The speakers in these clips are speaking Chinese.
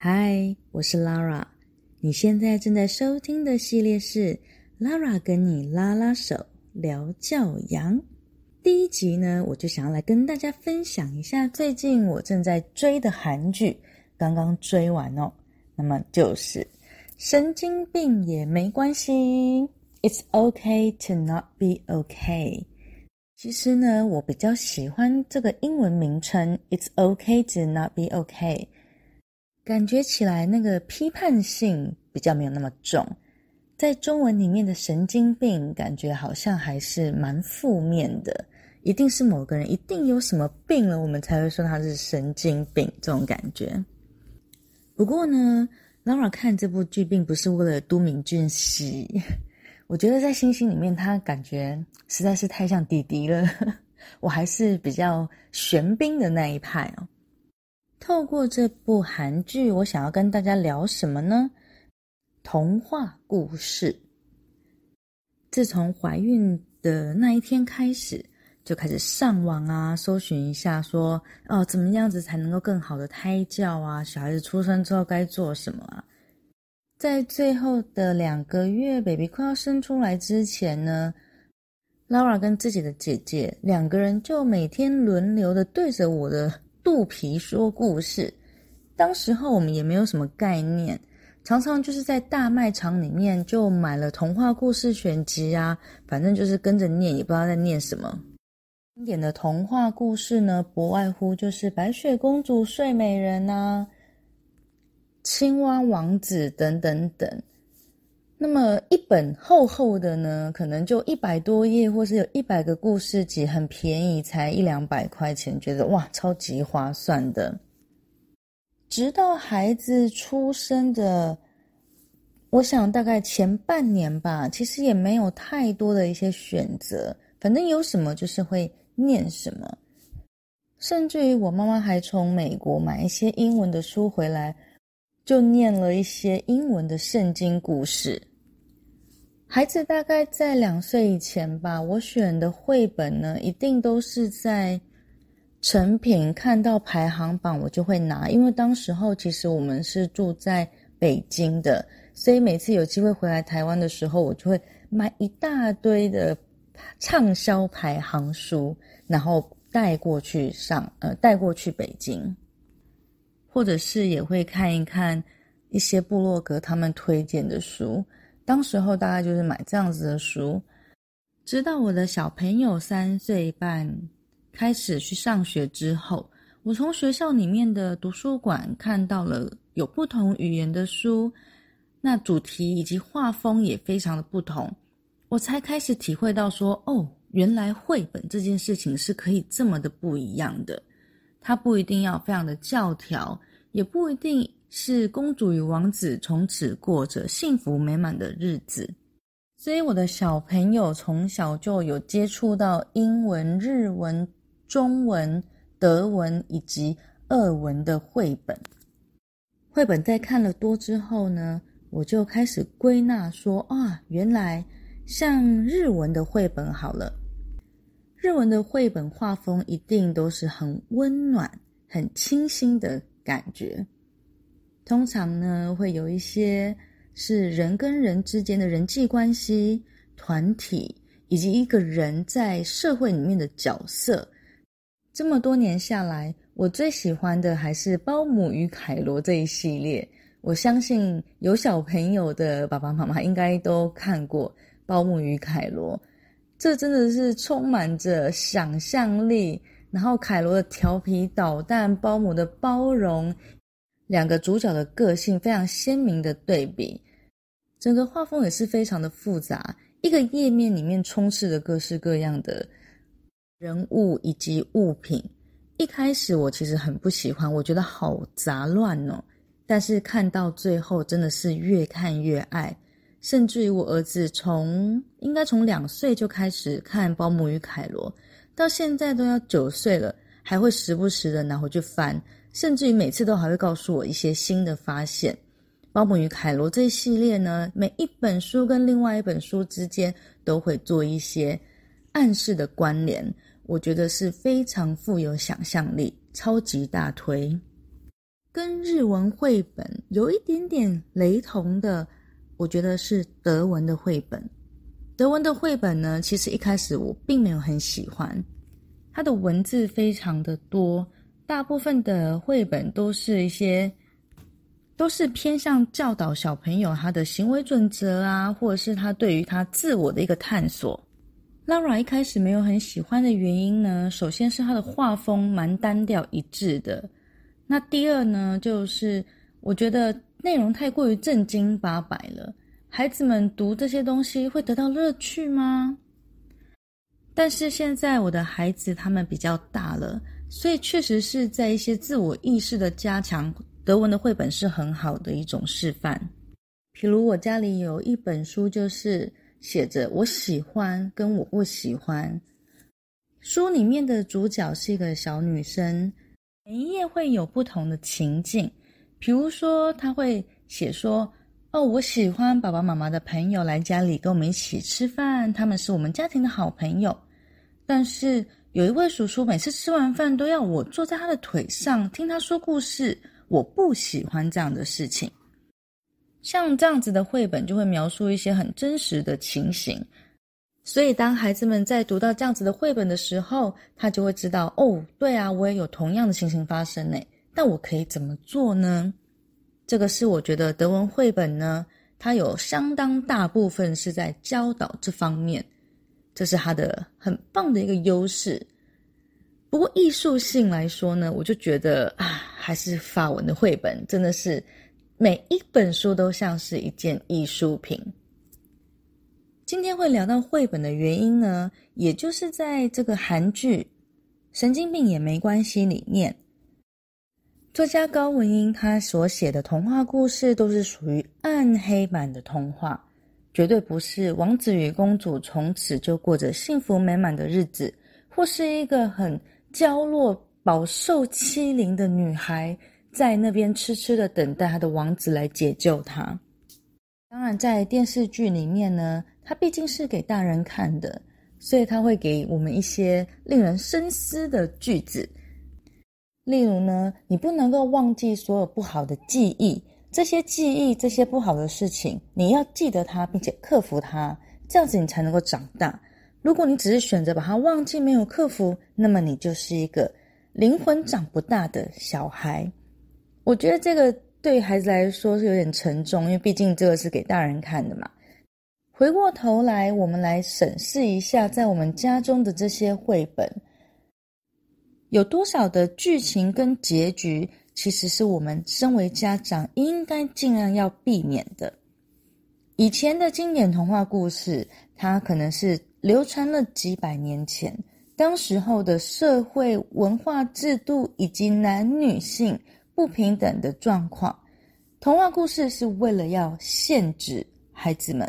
嗨，我是 Lara。你现在正在收听的系列是 Lara 跟你拉拉手聊教养。第一集呢，我就想要来跟大家分享一下最近我正在追的韩剧，刚刚追完哦。那么就是神经病也没关系，It's okay to not be okay。其实呢，我比较喜欢这个英文名称，It's okay to not be okay。感觉起来那个批判性比较没有那么重，在中文里面的神经病感觉好像还是蛮负面的，一定是某个人一定有什么病了，我们才会说他是神经病这种感觉。不过呢，Laura 看这部剧并不是为了都敏俊喜，我觉得在星星里面他感觉实在是太像弟弟了，我还是比较玄彬的那一派哦。透过这部韩剧，我想要跟大家聊什么呢？童话故事。自从怀孕的那一天开始，就开始上网啊，搜寻一下，说哦，怎么样子才能够更好的胎教啊？小孩子出生之后该做什么啊？在最后的两个月，baby 快要生出来之前呢，Laura 跟自己的姐姐两个人就每天轮流的对着我的。肚皮说故事，当时候我们也没有什么概念，常常就是在大卖场里面就买了童话故事选集啊，反正就是跟着念，也不知道在念什么。经典的童话故事呢，不外乎就是白雪公主、睡美人啊、青蛙王子等等等。那么一本厚厚的呢，可能就一百多页，或是有一百个故事集，很便宜，才一两百块钱，觉得哇，超级划算的。直到孩子出生的，我想大概前半年吧，其实也没有太多的一些选择，反正有什么就是会念什么，甚至于我妈妈还从美国买一些英文的书回来，就念了一些英文的圣经故事。孩子大概在两岁以前吧，我选的绘本呢，一定都是在成品看到排行榜，我就会拿。因为当时候其实我们是住在北京的，所以每次有机会回来台湾的时候，我就会买一大堆的畅销排行书，然后带过去上，呃，带过去北京，或者是也会看一看一些部落格他们推荐的书。当时候大概就是买这样子的书，直到我的小朋友三岁半开始去上学之后，我从学校里面的图书馆看到了有不同语言的书，那主题以及画风也非常的不同，我才开始体会到说，哦，原来绘本这件事情是可以这么的不一样的，它不一定要非常的教条，也不一定。是公主与王子从此过着幸福美满的日子，所以我的小朋友从小就有接触到英文、日文、中文、德文以及俄文的绘本。绘本在看了多之后呢，我就开始归纳说啊，原来像日文的绘本好了，日文的绘本画风一定都是很温暖、很清新的感觉。通常呢，会有一些是人跟人之间的人际关系、团体，以及一个人在社会里面的角色。这么多年下来，我最喜欢的还是《包姆与凯罗》这一系列。我相信有小朋友的爸爸妈妈应该都看过《包姆与凯罗》，这真的是充满着想象力。然后凯罗的调皮捣蛋，包姆的包容。两个主角的个性非常鲜明的对比，整个画风也是非常的复杂。一个页面里面充斥着各式各样的人物以及物品。一开始我其实很不喜欢，我觉得好杂乱哦。但是看到最后，真的是越看越爱。甚至于我儿子从应该从两岁就开始看《保姆与凯罗》，到现在都要九岁了，还会时不时的拿回去翻。甚至于每次都还会告诉我一些新的发现。《包姆与凯罗》这一系列呢，每一本书跟另外一本书之间都会做一些暗示的关联，我觉得是非常富有想象力，超级大推。跟日文绘本有一点点雷同的，我觉得是德文的绘本。德文的绘本呢，其实一开始我并没有很喜欢，它的文字非常的多，大部分的绘本都是一些，都是偏向教导小朋友他的行为准则啊，或者是他对于他自我的一个探索。Lara 一开始没有很喜欢的原因呢，首先是他的画风蛮单调一致的。那第二呢，就是我觉得内容太过于正经八百了，孩子们读这些东西会得到乐趣吗？但是现在我的孩子他们比较大了，所以确实是在一些自我意识的加强，德文的绘本是很好的一种示范。比如我家里有一本书，就是写着我喜欢跟我不喜欢，书里面的主角是一个小女生。每一页会有不同的情境，比如说他会写说：“哦，我喜欢爸爸妈妈的朋友来家里跟我们一起吃饭，他们是我们家庭的好朋友。”但是有一位叔叔每次吃完饭都要我坐在他的腿上听他说故事，我不喜欢这样的事情。像这样子的绘本就会描述一些很真实的情形。所以，当孩子们在读到这样子的绘本的时候，他就会知道哦，对啊，我也有同样的情形发生呢。但我可以怎么做呢？这个是我觉得德文绘本呢，它有相当大部分是在教导这方面，这是他的很棒的一个优势。不过艺术性来说呢，我就觉得啊，还是法文的绘本真的是每一本书都像是一件艺术品。今天会聊到绘本的原因呢，也就是在这个韩剧《神经病也没关系》里面，作家高文英他所写的童话故事都是属于暗黑版的童话，绝对不是王子与公主从此就过着幸福美满的日子，或是一个很娇弱、饱受欺凌的女孩在那边痴痴的等待她的王子来解救她。当然，在电视剧里面呢。它毕竟是给大人看的，所以它会给我们一些令人深思的句子。例如呢，你不能够忘记所有不好的记忆，这些记忆、这些不好的事情，你要记得它，并且克服它，这样子你才能够长大。如果你只是选择把它忘记，没有克服，那么你就是一个灵魂长不大的小孩。我觉得这个对于孩子来说是有点沉重，因为毕竟这个是给大人看的嘛。回过头来，我们来审视一下，在我们家中的这些绘本，有多少的剧情跟结局，其实是我们身为家长应该尽量要避免的。以前的经典童话故事，它可能是流传了几百年前，当时候的社会文化制度以及男女性不平等的状况，童话故事是为了要限制孩子们。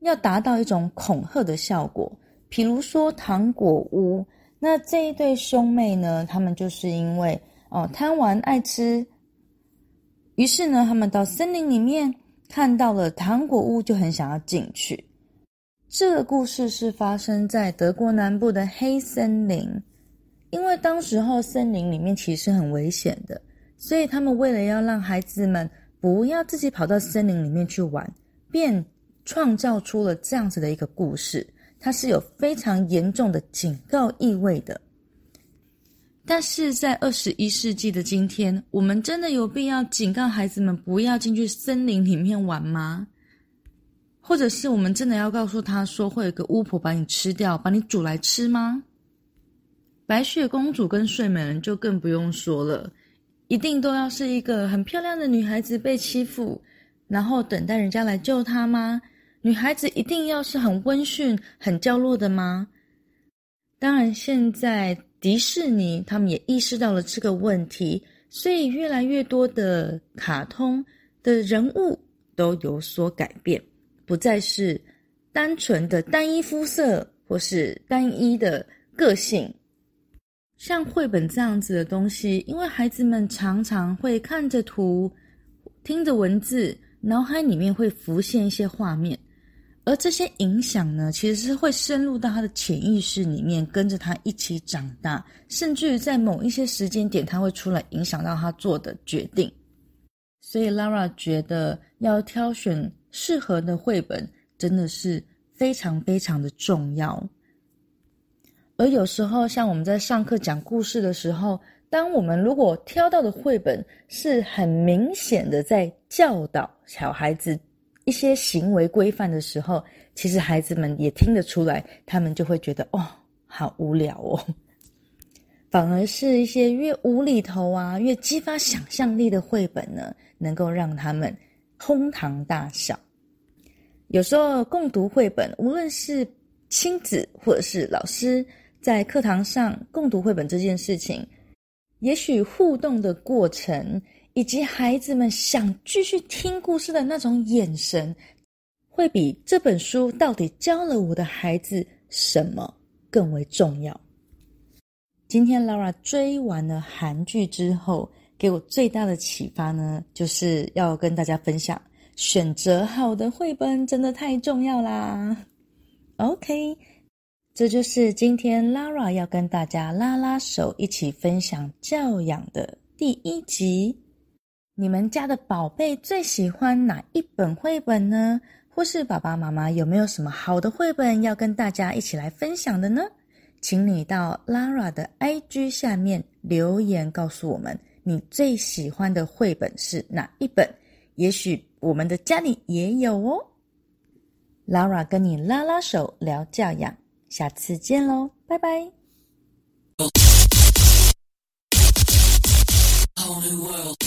要达到一种恐吓的效果，比如说糖果屋，那这一对兄妹呢，他们就是因为哦贪玩爱吃，于是呢，他们到森林里面看到了糖果屋，就很想要进去。这个故事是发生在德国南部的黑森林，因为当时候森林里面其实很危险的，所以他们为了要让孩子们不要自己跑到森林里面去玩，便。创造出了这样子的一个故事，它是有非常严重的警告意味的。但是在二十一世纪的今天，我们真的有必要警告孩子们不要进去森林里面玩吗？或者是我们真的要告诉他说会有个巫婆把你吃掉，把你煮来吃吗？白雪公主跟睡美人就更不用说了，一定都要是一个很漂亮的女孩子被欺负，然后等待人家来救她吗？女孩子一定要是很温驯、很娇弱的吗？当然，现在迪士尼他们也意识到了这个问题，所以越来越多的卡通的人物都有所改变，不再是单纯的单一肤色或是单一的个性。像绘本这样子的东西，因为孩子们常常会看着图、听着文字，脑海里面会浮现一些画面。而这些影响呢，其实是会深入到他的潜意识里面，跟着他一起长大，甚至于在某一些时间点，他会出来影响到他做的决定。所以，Lara 觉得要挑选适合的绘本，真的是非常非常的重要。而有时候，像我们在上课讲故事的时候，当我们如果挑到的绘本是很明显的在教导小孩子。一些行为规范的时候，其实孩子们也听得出来，他们就会觉得哦，好无聊哦。反而是一些越无厘头啊、越激发想象力的绘本呢，能够让他们哄堂大笑。有时候共读绘本，无论是亲子或者是老师在课堂上共读绘本这件事情，也许互动的过程。以及孩子们想继续听故事的那种眼神，会比这本书到底教了我的孩子什么更为重要。今天 Laura 追完了韩剧之后，给我最大的启发呢，就是要跟大家分享：选择好的绘本真的太重要啦。OK，这就是今天 Laura 要跟大家拉拉手一起分享教养的第一集。你们家的宝贝最喜欢哪一本绘本呢？或是爸爸妈妈有没有什么好的绘本要跟大家一起来分享的呢？请你到 Lara 的 IG 下面留言告诉我们，你最喜欢的绘本是哪一本？也许我们的家里也有哦。Lara 跟你拉拉手聊教养，下次见喽，拜拜。Whole new world.